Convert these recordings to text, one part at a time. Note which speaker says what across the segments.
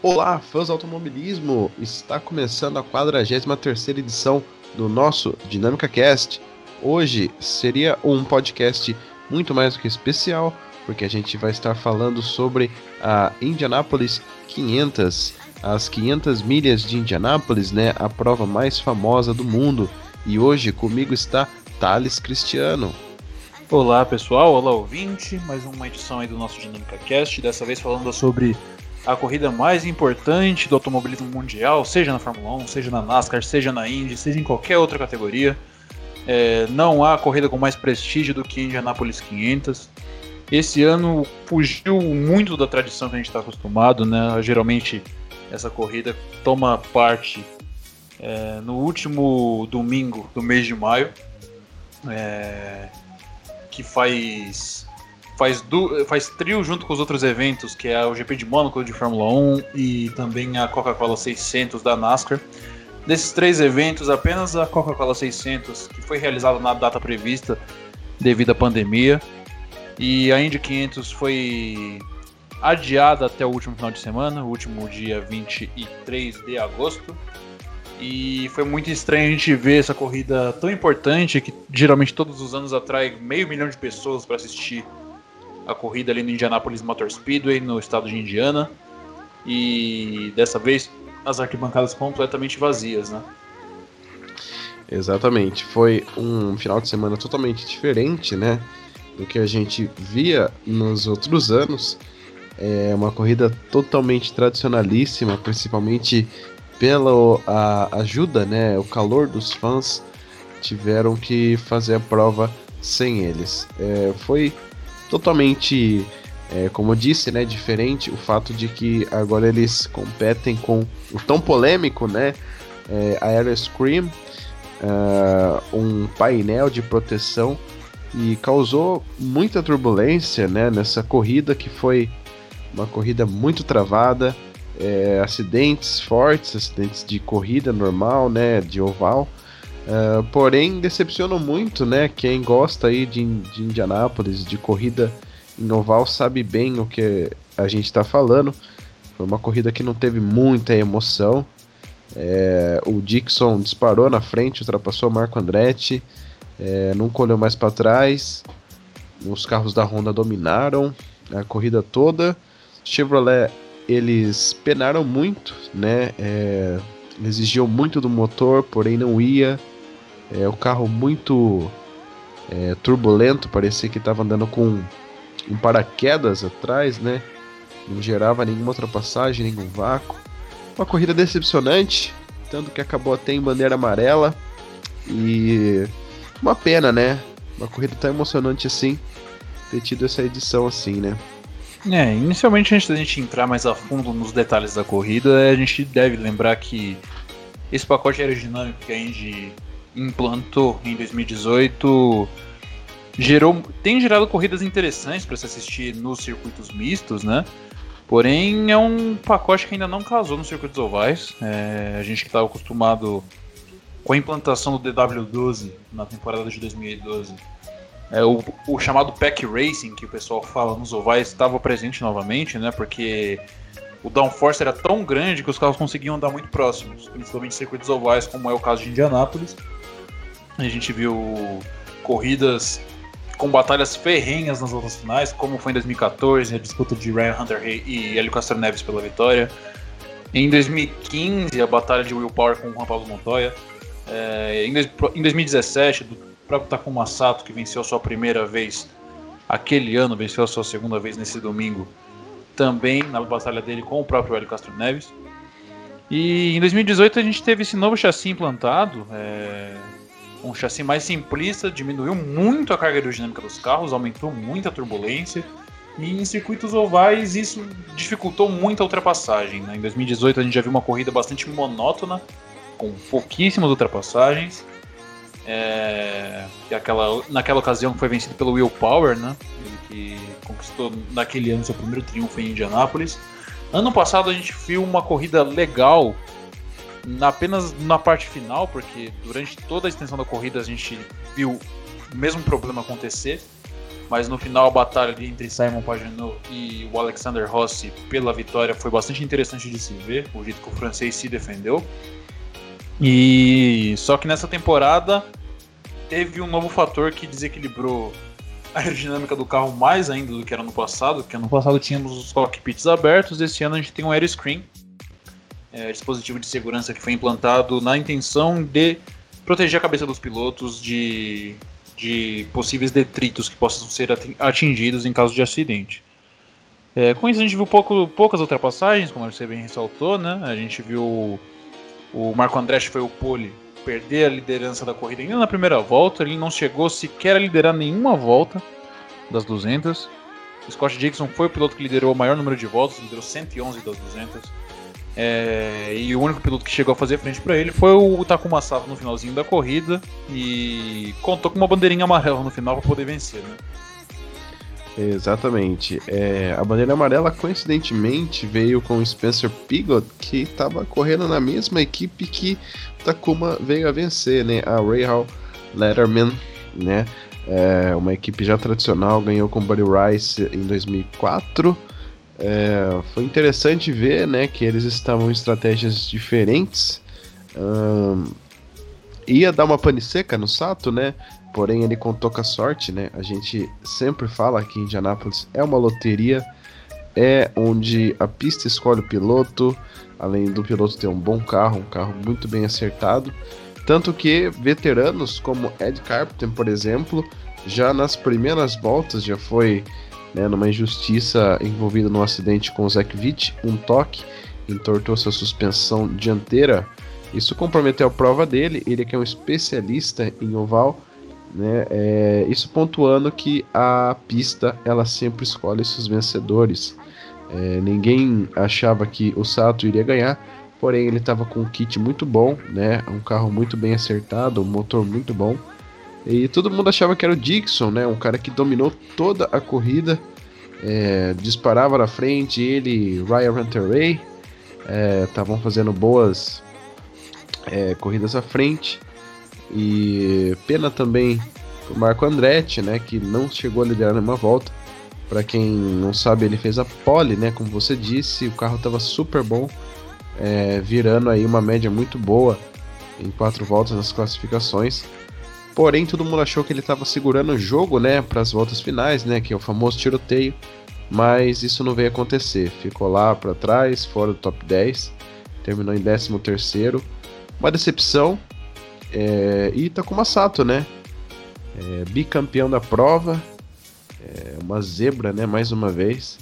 Speaker 1: Olá, fãs do automobilismo! Está começando a 43 edição do nosso Dinâmica Cast. Hoje seria um podcast muito mais do que especial, porque a gente vai estar falando sobre a Indianapolis 500, as 500 milhas de Indianápolis, né, a prova mais famosa do mundo. E hoje comigo está Thales Cristiano.
Speaker 2: Olá pessoal, olá ouvinte, mais uma edição aí do nosso Dinâmica Cast, dessa vez falando sobre a corrida mais importante do automobilismo mundial, seja na Fórmula 1, seja na NASCAR, seja na Indy, seja em qualquer outra categoria. É, não há corrida com mais prestígio do que Indianapolis 500. Esse ano fugiu muito da tradição que a gente está acostumado, né? Geralmente essa corrida toma parte é, no último domingo do mês de maio, é, que faz faz, du faz trio junto com os outros eventos, que é o GP de Mônaco de Fórmula 1 e também a Coca-Cola 600 da NASCAR. Desses três eventos, apenas a Coca-Cola 600, que foi realizada na data prevista devido à pandemia, e a Indy 500 foi adiada até o último final de semana, o último dia 23 de agosto. E foi muito estranho a gente ver essa corrida tão importante que geralmente todos os anos atrai meio milhão de pessoas para assistir a corrida ali no Indianapolis Motor Speedway, no estado de Indiana. E dessa vez as arquibancadas completamente vazias, né?
Speaker 1: Exatamente. Foi um final de semana totalmente diferente, né? Do que a gente via nos outros anos. É uma corrida totalmente tradicionalíssima, principalmente pela a ajuda, né? O calor dos fãs tiveram que fazer a prova sem eles. É, foi totalmente, é, como eu disse, né, diferente o fato de que agora eles competem com o tão polêmico, né, é, Aeroscream, uh, um painel de proteção e causou muita turbulência, né, nessa corrida que foi uma corrida muito travada, é, acidentes fortes, acidentes de corrida normal, né, de oval. Uh, porém, decepcionam muito, né? Quem gosta aí de, de Indianápolis, de corrida em oval, sabe bem o que a gente está falando. Foi uma corrida que não teve muita emoção. É, o Dixon disparou na frente, ultrapassou Marco Andretti, é, não colheu mais para trás. Os carros da Honda dominaram a corrida toda. Chevrolet eles penaram muito, né? É, exigiam muito do motor, porém não ia. É o carro muito é, turbulento, parecia que estava andando com um paraquedas atrás, né? Não gerava nenhuma ultrapassagem, nenhum vácuo. Uma corrida decepcionante, tanto que acabou até em bandeira amarela. E uma pena, né? Uma corrida tão emocionante assim, ter tido essa edição assim, né?
Speaker 2: É, inicialmente antes da gente entrar mais a fundo nos detalhes da corrida, a gente deve lembrar que esse pacote aerodinâmico que a Indy implantou em 2018 gerou tem gerado corridas interessantes para se assistir nos circuitos mistos, né? Porém, é um pacote que ainda não casou nos circuitos ovais. É, a gente que estava acostumado com a implantação do DW12 na temporada de 2012. É, o, o, chamado Pack Racing, que o pessoal fala nos ovais, estava presente novamente, né? Porque o downforce era tão grande que os carros conseguiam andar muito próximos, principalmente circuitos ovais, como é o caso de Indianápolis. A gente viu corridas com batalhas ferrenhas nas outras finais, como foi em 2014, a disputa de Ryan Hunter e Hélio Castro Neves pela vitória. Em 2015, a batalha de Will Power com o Juan Pablo Montoya. É, em, em 2017, do próprio Takuma Sato, que venceu a sua primeira vez aquele ano, venceu a sua segunda vez nesse domingo, também na batalha dele com o próprio Hélio Castro Neves. E em 2018 a gente teve esse novo chassi implantado, é, um chassi mais simplista, diminuiu muito a carga aerodinâmica dos carros, aumentou muito a turbulência. E em circuitos ovais isso dificultou muito a ultrapassagem. Né? Em 2018 a gente já viu uma corrida bastante monótona, com pouquíssimas ultrapassagens. É, aquela, naquela ocasião foi vencido pelo Will Power, né? Ele que conquistou naquele ano seu primeiro triunfo em Indianápolis. Ano passado a gente viu uma corrida legal apenas na parte final, porque durante toda a extensão da corrida a gente viu o mesmo problema acontecer. mas no final a batalha entre Simon Pagenaud e o Alexander Rossi pela vitória foi bastante interessante de se ver, o jeito que o francês se defendeu. E só que nessa temporada teve um novo fator que desequilibrou a aerodinâmica do carro mais ainda do que era no passado, porque no passado tínhamos os cockpits abertos, esse ano a gente tem um aeroscreen, é, dispositivo de segurança que foi implantado na intenção de proteger a cabeça dos pilotos de de possíveis detritos que possam ser atingidos em caso de acidente. É, com isso a gente viu pouco, poucas ultrapassagens, como você bem ressaltou, né? A gente viu o, Marco Andretti foi o pole perder a liderança da corrida ainda na primeira volta, ele não chegou sequer a liderar nenhuma volta das 200. Scott Dixon foi o piloto que liderou o maior número de voltas, liderou 111 das 200. É, e o único piloto que chegou a fazer frente para ele foi o Takuma Sato no finalzinho da corrida e contou com uma bandeirinha amarela no final para poder vencer, né?
Speaker 1: Exatamente. É, a bandeira amarela, coincidentemente, veio com o Spencer Pigot, que estava correndo na mesma equipe que Takuma veio a vencer, né? A Rahal Letterman, né? É uma equipe já tradicional, ganhou com Buddy Rice em 2004 é, foi interessante ver né, que eles estavam em estratégias diferentes. Ia dar uma pane seca no Sato, né? Porém, ele contou com a sorte, né? A gente sempre fala que Indianápolis é uma loteria, é onde a pista escolhe o piloto, além do piloto ter um bom carro, um carro muito bem acertado. Tanto que veteranos como Ed Carpenter, por exemplo, já nas primeiras voltas já foi né, numa injustiça envolvida num acidente com o Witt, um toque entortou sua suspensão dianteira. Isso comprometeu a prova dele, ele que é um especialista em oval, né, é, isso pontuando que a pista ela sempre escolhe seus vencedores. É, ninguém achava que o Sato iria ganhar, porém ele estava com um kit muito bom, né, um carro muito bem acertado, um motor muito bom. E todo mundo achava que era o Dixon, né? Um cara que dominou toda a corrida, é, disparava na frente. Ele, Ryan Hunter-Ray, estavam é, fazendo boas é, corridas à frente. E pena também o Marco Andretti, né? Que não chegou a liderar nenhuma volta. Para quem não sabe, ele fez a pole, né? Como você disse, o carro estava super bom, é, virando aí uma média muito boa em quatro voltas nas classificações. Porém, todo mundo achou que ele estava segurando o jogo, né, para as voltas finais, né, que é o famoso tiroteio. Mas isso não veio acontecer. Ficou lá para trás, fora do top 10. Terminou em 13 terceiro. Uma decepção. É, e Takuma Sato, né? É, bicampeão da prova. É, uma zebra, né? Mais uma vez.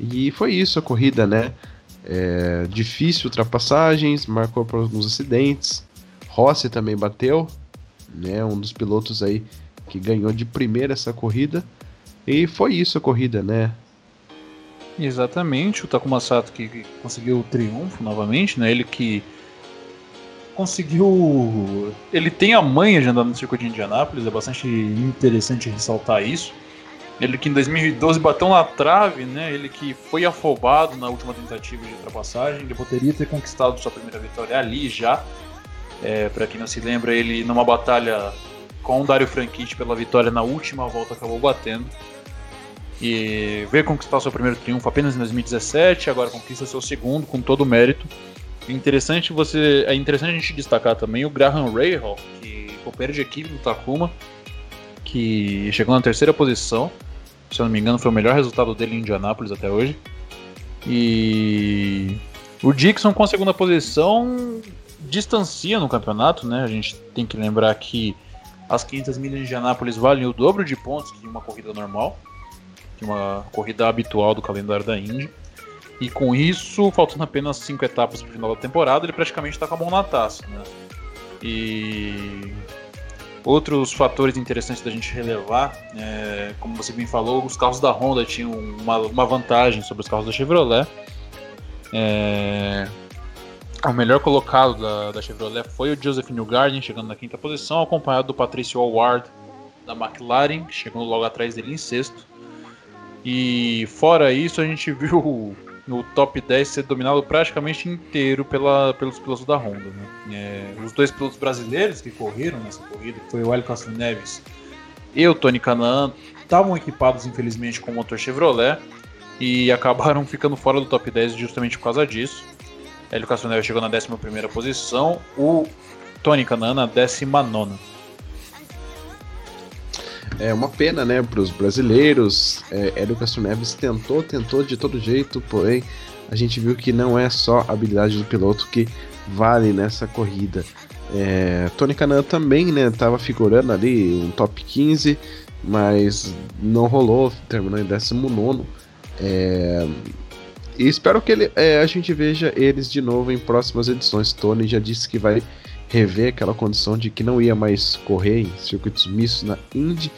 Speaker 1: E foi isso a corrida, né? É, difícil ultrapassagens, marcou por alguns acidentes. Rossi também bateu, né? Um dos pilotos aí que ganhou de primeira essa corrida. E foi isso a corrida, né?
Speaker 2: Exatamente, o Takuma Sato que conseguiu o triunfo novamente, né? Ele que conseguiu. Ele tem a manha de andar no circuito de Indianápolis, é bastante interessante ressaltar isso. Ele que em 2012 bateu na trave, né? Ele que foi afobado na última tentativa de ultrapassagem, ele poderia ter conquistado sua primeira vitória ali já, é, para quem não se lembra, ele numa batalha com o Dario Franchitti pela vitória na última volta acabou batendo. E veio conquistar seu primeiro triunfo apenas em 2017, agora conquista seu segundo com todo o mérito. Interessante você, é interessante a gente destacar também o Graham Rahal, que companheiro de equipe do Takuma, que chegou na terceira posição. Se eu não me engano, foi o melhor resultado dele em Indianápolis até hoje. E o Dixon com a segunda posição distancia no campeonato, né? A gente tem que lembrar que as 500 milhas de Indianápolis valem o dobro de pontos que uma corrida normal, que uma corrida habitual do calendário da Indy. E com isso, faltando apenas 5 etapas para o final da temporada, ele praticamente está com a mão na taça, né? E outros fatores interessantes da gente relevar, é, como você bem falou, os carros da Honda tinham uma, uma vantagem sobre os carros da Chevrolet. É, o melhor colocado da, da Chevrolet foi o Joseph Newgarden, chegando na quinta posição, acompanhado do Patricio Howard da McLaren, chegando logo atrás dele em sexto. E fora isso, a gente viu no top 10 ser dominado praticamente inteiro pela, pelos pilotos da Honda. Né? É, os dois pilotos brasileiros que correram nessa corrida, foi o Hélio Castro Neves e o Tony Canaan, estavam equipados, infelizmente, com motor Chevrolet e acabaram ficando fora do top 10 justamente por causa disso. Hélio Neves chegou na 11 posição, o Tony Canan na 19.
Speaker 1: É uma pena, né, para os brasileiros. É, Hélio Castro Neves tentou, tentou de todo jeito, porém a gente viu que não é só a habilidade do piloto que vale nessa corrida. É, Tony Canan também, né, tava figurando ali um top 15, mas não rolou, terminou em 19. É, e espero que ele, é, a gente veja eles de novo em próximas edições. Tony já disse que vai rever aquela condição de que não ia mais correr em circuitos mistos na Indy.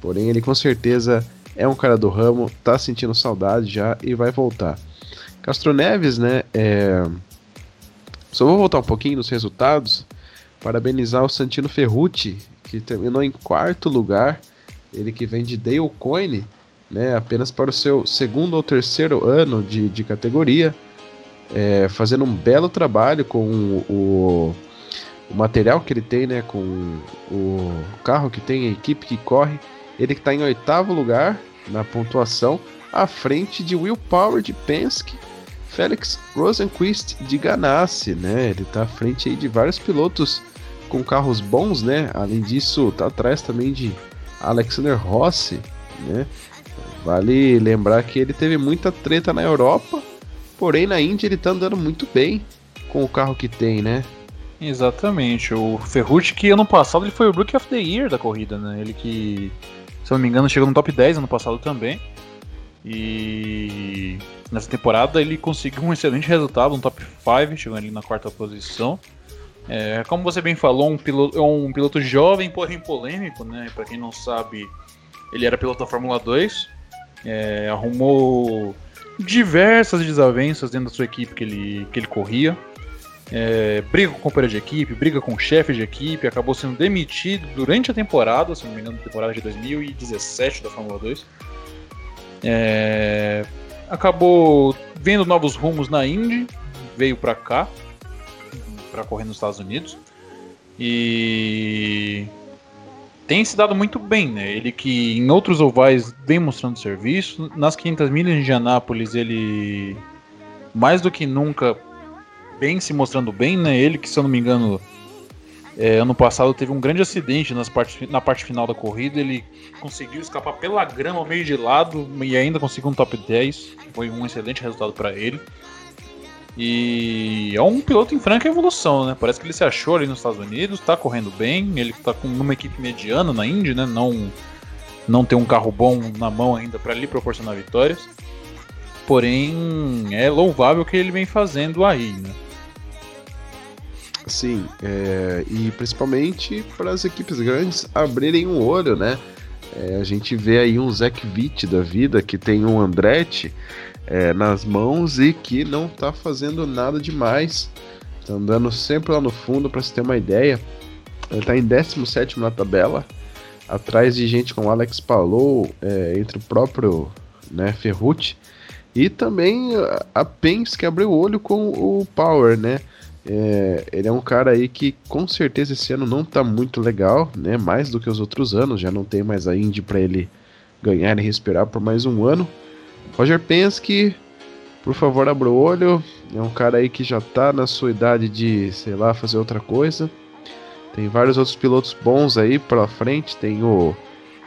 Speaker 1: Porém, ele com certeza é um cara do ramo, tá sentindo saudade já e vai voltar. Castro Neves, né? É... Só vou voltar um pouquinho nos resultados. Parabenizar o Santino Ferrucci, que terminou em quarto lugar. Ele que vem de Dale Coyne né, apenas para o seu segundo ou terceiro ano de, de categoria, é, fazendo um belo trabalho com o, o, material que ele tem, né, com o carro que tem, a equipe que corre. Ele que está em oitavo lugar na pontuação, à frente de Will Power de Penske, Felix Rosenquist de Ganassi, né? Ele está à frente aí de vários pilotos com carros bons, né? Além disso, está atrás também de Alexander Rossi, né? Vale lembrar que ele teve muita treta na Europa, porém na Índia ele tá andando muito bem com o carro que tem, né?
Speaker 2: Exatamente. O Ferrucci que ano passado ele foi o Rookie of the Year da corrida, né? Ele que, se eu não me engano, chegou no top 10 ano passado também. E nessa temporada ele conseguiu um excelente resultado, um top 5, chegando ali na quarta posição. É, como você bem falou, um piloto, é um piloto jovem, porém polêmico, né? Para quem não sabe, ele era piloto da Fórmula 2, é, arrumou diversas desavenças dentro da sua equipe que ele, que ele corria. É, briga com o companheiro de equipe, briga com o chefe de equipe, acabou sendo demitido durante a temporada, se não me engano, temporada de 2017 da Fórmula 2. É, acabou vendo novos rumos na Indy, veio para cá, para correr nos Estados Unidos. E tem se dado muito bem, né? Ele que em outros ovais vem mostrando serviço. Nas 500 milhas de Indianápolis, ele mais do que nunca vem se mostrando bem, né? Ele que, se eu não me engano, é, ano passado teve um grande acidente nas na parte final da corrida. Ele conseguiu escapar pela grama meio de lado e ainda conseguiu um top 10. Foi um excelente resultado para ele. E é um piloto em franca evolução, né? Parece que ele se achou ali nos Estados Unidos, tá correndo bem, ele tá com uma equipe mediana na Indy, né? Não, não tem um carro bom na mão ainda para lhe proporcionar vitórias. Porém, é louvável o que ele vem fazendo aí, né?
Speaker 1: Sim, é, e principalmente para as equipes grandes abrirem um olho, né? É, a gente vê aí um Zach Witt da vida que tem um Andretti é, nas mãos e que não está fazendo nada demais. Está andando sempre lá no fundo, para se ter uma ideia. Ele está em 17 na tabela, atrás de gente como Alex Palou, é, entre o próprio né, Ferrucci. E também a Pence que abriu o olho com o Power, né? É, ele é um cara aí que com certeza esse ano não tá muito legal, né? Mais do que os outros anos, já não tem mais a Indy para ele ganhar e respirar por mais um ano. Roger Penske, por favor, abra o olho. É um cara aí que já tá na sua idade de, sei lá, fazer outra coisa. Tem vários outros pilotos bons aí pela frente. Tem o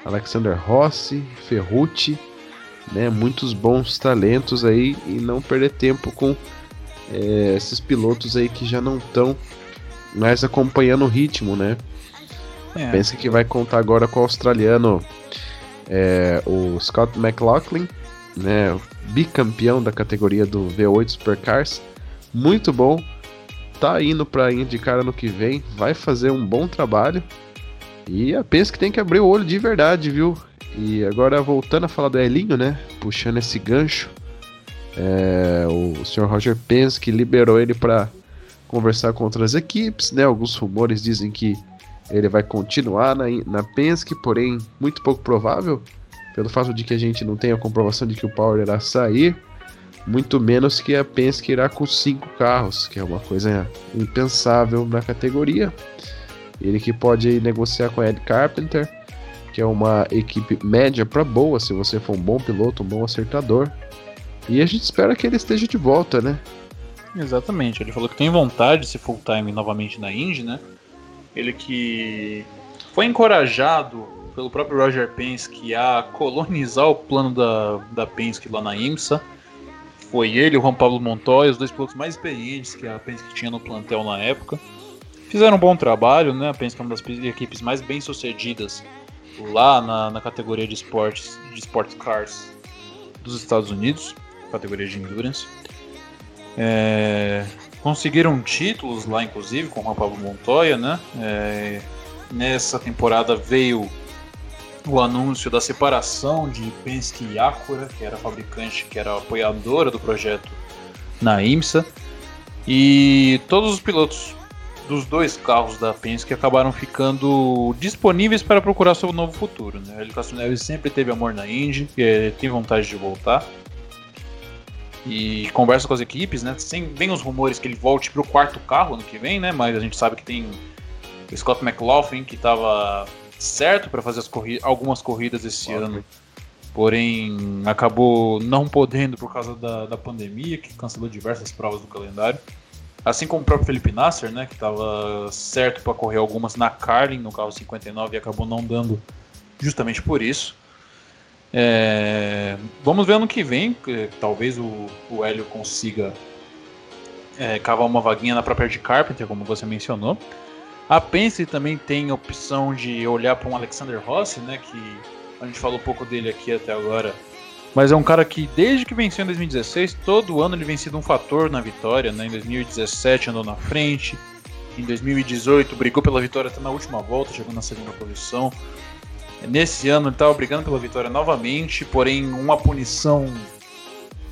Speaker 1: Alexander Rossi, Ferrucci, né? Muitos bons talentos aí e não perder tempo com é, esses pilotos aí que já não estão mais acompanhando o ritmo, né? É. Pensa que vai contar agora com o australiano é, o Scott McLaughlin, né, bicampeão da categoria do V8 Supercars. Muito bom. Tá indo para indicar ano que vem, vai fazer um bom trabalho. E a Penske tem que abrir o olho de verdade, viu? E agora voltando a falar do Elinho, né? Puxando esse gancho. É, o Sr. Roger Penske liberou ele para conversar com outras equipes, né? Alguns rumores dizem que ele vai continuar na, na Penske, porém muito pouco provável pelo fato de que a gente não tem a comprovação de que o Power irá sair, muito menos que a Penske irá com cinco carros, que é uma coisa impensável na categoria. Ele que pode negociar com Ed Carpenter, que é uma equipe média para boa, se você for um bom piloto, um bom acertador. E a gente espera que ele esteja de volta, né?
Speaker 2: Exatamente, ele falou que tem vontade de ser full time novamente na Indy, né? Ele que foi encorajado pelo próprio Roger Penske a colonizar o plano da, da Penske lá na IMSA. Foi ele, o Juan Pablo Montoya, os dois pilotos mais experientes que a Penske tinha no plantel na época. Fizeram um bom trabalho, né? A Penske é uma das equipes mais bem sucedidas lá na, na categoria de esportes, de sports cars dos Estados Unidos, categoria de endurance. É, conseguiram títulos lá, inclusive, com o Pablo Montoya, né? É, nessa temporada veio o anúncio da separação de Penske e Acura, que era a fabricante, que era apoiadora do projeto na IMSA. E todos os pilotos dos dois carros da Penske acabaram ficando disponíveis para procurar seu novo futuro. Né? Ele Castro Neves sempre teve amor na Indy, e tem vontade de voltar. E conversa com as equipes, né? Sem, vem os rumores que ele volte para o quarto carro ano que vem, né? Mas a gente sabe que tem o Scott McLaughlin que estava certo para fazer corri algumas corridas esse ano, porém acabou não podendo por causa da, da pandemia, que cancelou diversas provas do calendário. Assim como o próprio Felipe Nasser, né, que estava certo para correr algumas na Carlin, no carro 59, e acabou não dando justamente por isso. É, vamos ver ano que vem, que, talvez o, o Hélio consiga é, cavar uma vaguinha na própria de Carpenter, como você mencionou. A Penske também tem a opção de olhar para um Alexander Rossi, né, que a gente falou pouco dele aqui até agora, mas é um cara que, desde que venceu em 2016, todo ano ele vem sido um fator na vitória. Né? Em 2017 andou na frente. Em 2018 brigou pela vitória até na última volta, chegou na segunda posição. Nesse ano ele estava brigando pela vitória novamente, porém uma punição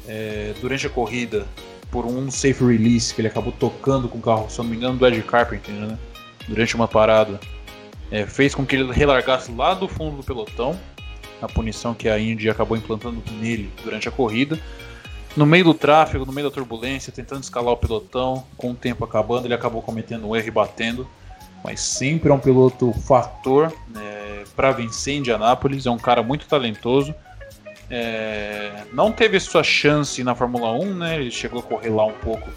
Speaker 2: é, durante a corrida por um safe release que ele acabou tocando com o carro, se não me engano, do Ed Carpenter, né? Durante uma parada. É, fez com que ele relargasse lá do fundo do pelotão a punição que a Indy acabou implantando nele durante a corrida. No meio do tráfego, no meio da turbulência, tentando escalar o pelotão, com o tempo acabando, ele acabou cometendo um erro e batendo. Mas sempre é um piloto fator né, para vencer Indianápolis, é um cara muito talentoso. É, não teve sua chance na Fórmula 1, né? Ele chegou a correr lá um pouco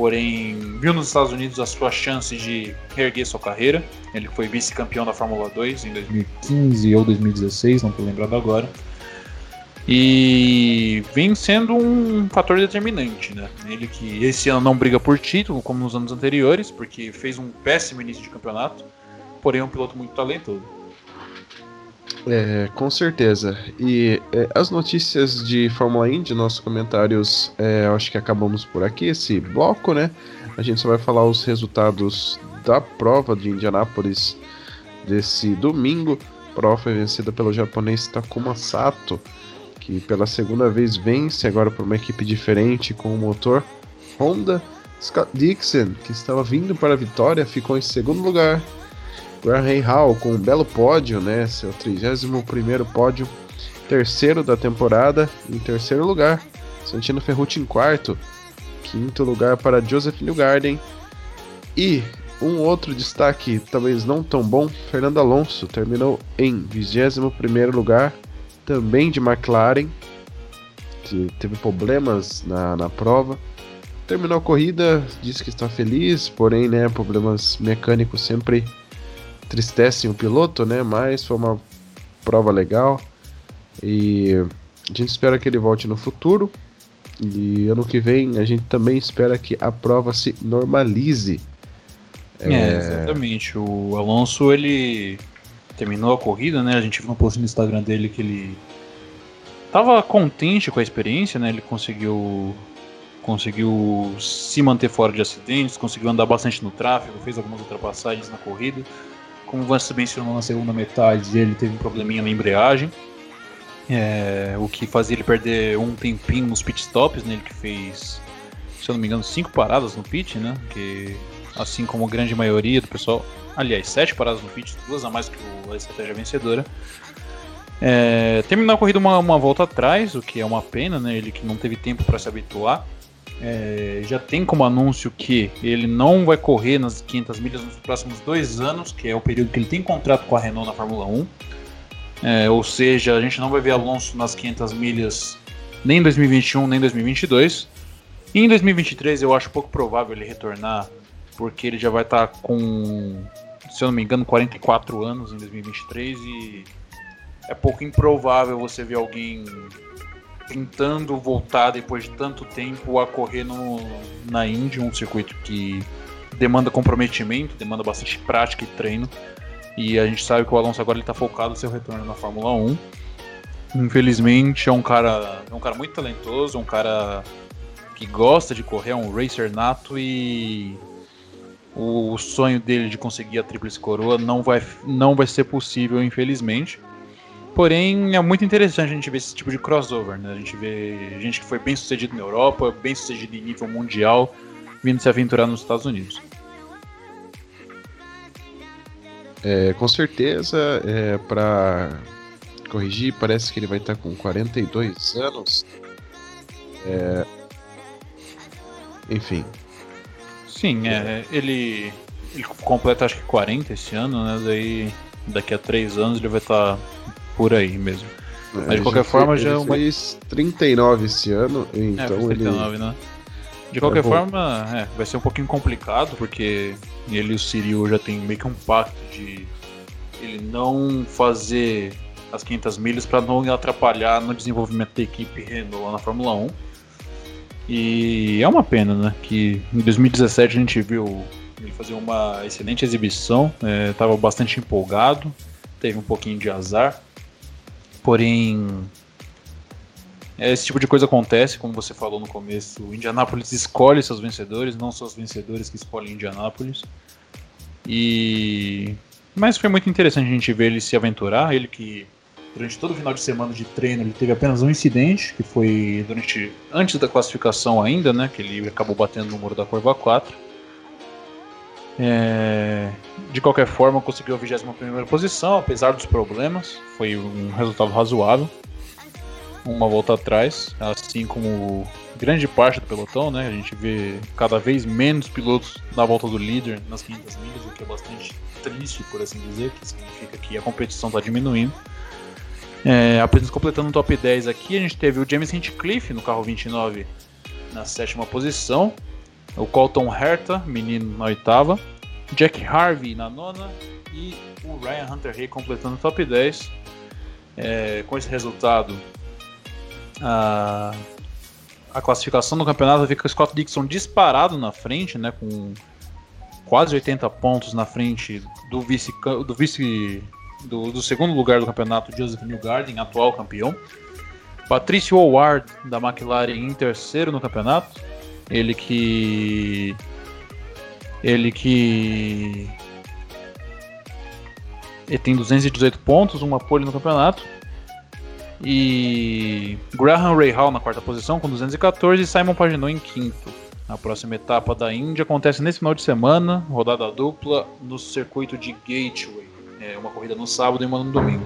Speaker 2: porém viu nos Estados Unidos a sua chance de reerguer sua carreira. Ele foi vice-campeão da Fórmula 2 em 2015 ou 2016, não estou lembrado agora. E vem sendo um fator determinante, né? Ele que esse ano não briga por título, como nos anos anteriores, porque fez um péssimo início de campeonato, porém é um piloto muito talentoso.
Speaker 1: É, com certeza. E é, as notícias de Fórmula Indy, nossos comentários, é, acho que acabamos por aqui, esse bloco, né? A gente só vai falar os resultados da prova de Indianápolis desse domingo. A prova foi vencida pelo japonês Takuma Sato, que pela segunda vez vence agora por uma equipe diferente com o motor Honda. Scott Dixon, que estava vindo para a vitória, ficou em segundo lugar Graham Hall com um belo pódio, né? Seu 31 pódio, terceiro da temporada, em terceiro lugar. Santino Ferrucci em quarto, quinto lugar para Joseph Newgarden. E um outro destaque, talvez não tão bom, Fernando Alonso terminou em 21 lugar, também de McLaren, que teve problemas na, na prova. Terminou a corrida, disse que está feliz, porém, né, problemas mecânicos sempre entristecem o piloto, né? Mas foi uma prova legal e a gente espera que ele volte no futuro. E ano que vem a gente também espera que a prova se normalize.
Speaker 2: É, é exatamente. O Alonso ele terminou a corrida, né? A gente viu um post no Instagram dele que ele tava contente com a experiência, né? Ele conseguiu conseguiu se manter fora de acidentes, conseguiu andar bastante no tráfego, fez algumas ultrapassagens na corrida. Como você mencionou na segunda metade, ele teve um probleminha na embreagem, é, o que fazia ele perder um tempinho nos pitstops, né? Ele que fez, se eu não me engano, cinco paradas no pit, né? Que, assim como a grande maioria do pessoal, aliás, sete paradas no pit, duas a mais que a estratégia vencedora. É, terminou a corrida uma, uma volta atrás, o que é uma pena, né? Ele que não teve tempo para se habituar. É, já tem como anúncio que ele não vai correr nas 500 milhas nos próximos dois anos, que é o período que ele tem contrato com a Renault na Fórmula 1. É, ou seja, a gente não vai ver Alonso nas 500 milhas nem em 2021 nem em 2022. E em 2023 eu acho pouco provável ele retornar, porque ele já vai estar tá com, se eu não me engano, 44 anos em 2023 e é pouco improvável você ver alguém tentando voltar depois de tanto tempo a correr no, na Indy, um circuito que demanda comprometimento, demanda bastante prática e treino. E a gente sabe que o Alonso agora está focado no seu retorno na Fórmula 1. Infelizmente é um cara, é um cara muito talentoso, um cara que gosta de correr, é um racer nato e o sonho dele de conseguir a tríplice coroa não vai, não vai ser possível, infelizmente. Porém, é muito interessante a gente ver esse tipo de crossover, né? A gente vê gente que foi bem sucedido na Europa, bem sucedido em nível mundial, vindo se aventurar nos Estados Unidos.
Speaker 1: É, com certeza, é, para corrigir, parece que ele vai estar com 42 anos. É, enfim.
Speaker 2: Sim, é, ele, ele completa acho que 40 esse ano, né? Daí daqui a 3 anos ele vai estar por aí mesmo.
Speaker 1: É, Mas de qualquer forma já. Ele fez 39 esse ano, então é, 39,
Speaker 2: ele. Né? De qualquer é forma, é, vai ser um pouquinho complicado, porque ele e o Cyril já tem meio que um pacto de ele não fazer as 500 milhas para não atrapalhar no desenvolvimento da equipe Renault lá na Fórmula 1. E é uma pena, né? Que em 2017 a gente viu ele fazer uma excelente exibição, estava é, bastante empolgado, teve um pouquinho de azar. Porém, esse tipo de coisa acontece, como você falou no começo. O Indianapolis escolhe seus vencedores, não são os vencedores que escolhem Indianapolis. E mas foi muito interessante a gente ver ele se aventurar, ele que durante todo o final de semana de treino ele teve apenas um incidente, que foi durante antes da classificação ainda, né, que ele acabou batendo no muro da curva 4. É, de qualquer forma, conseguiu a 21 posição, apesar dos problemas. Foi um resultado razoável. Uma volta atrás, assim como grande parte do pelotão, né? A gente vê cada vez menos pilotos na volta do líder nas 500 milhas, o que é bastante triste, por assim dizer, que significa que a competição está diminuindo. É, apenas completando o top 10 aqui, a gente teve o James Hinchcliffe no carro 29 na sétima posição, o Colton Herta, menino na oitava, Jack Harvey na nona e o Ryan Hunter Hay completando o top 10. É, com esse resultado, a, a classificação do campeonato fica com o Scott Dixon disparado na frente, né, com quase 80 pontos na frente do vice do vice do, do segundo lugar do campeonato, Joseph Newgarden, atual campeão. Patrício Howard da McLaren em terceiro no campeonato. Ele que ele que ele tem 218 pontos, uma pole no campeonato. E Graham Rahal na quarta posição com 214 e Simon Pagenaud em quinto. A próxima etapa da Índia acontece nesse final de semana, rodada dupla no circuito de Gateway. É uma corrida no sábado e uma no domingo.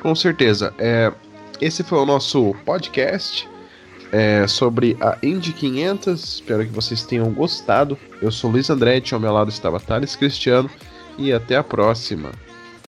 Speaker 1: Com certeza. É, esse foi o nosso podcast é, sobre a Indy 500. Espero que vocês tenham gostado. Eu sou Luiz Andretti, ao meu lado estava Thales Cristiano e até a próxima.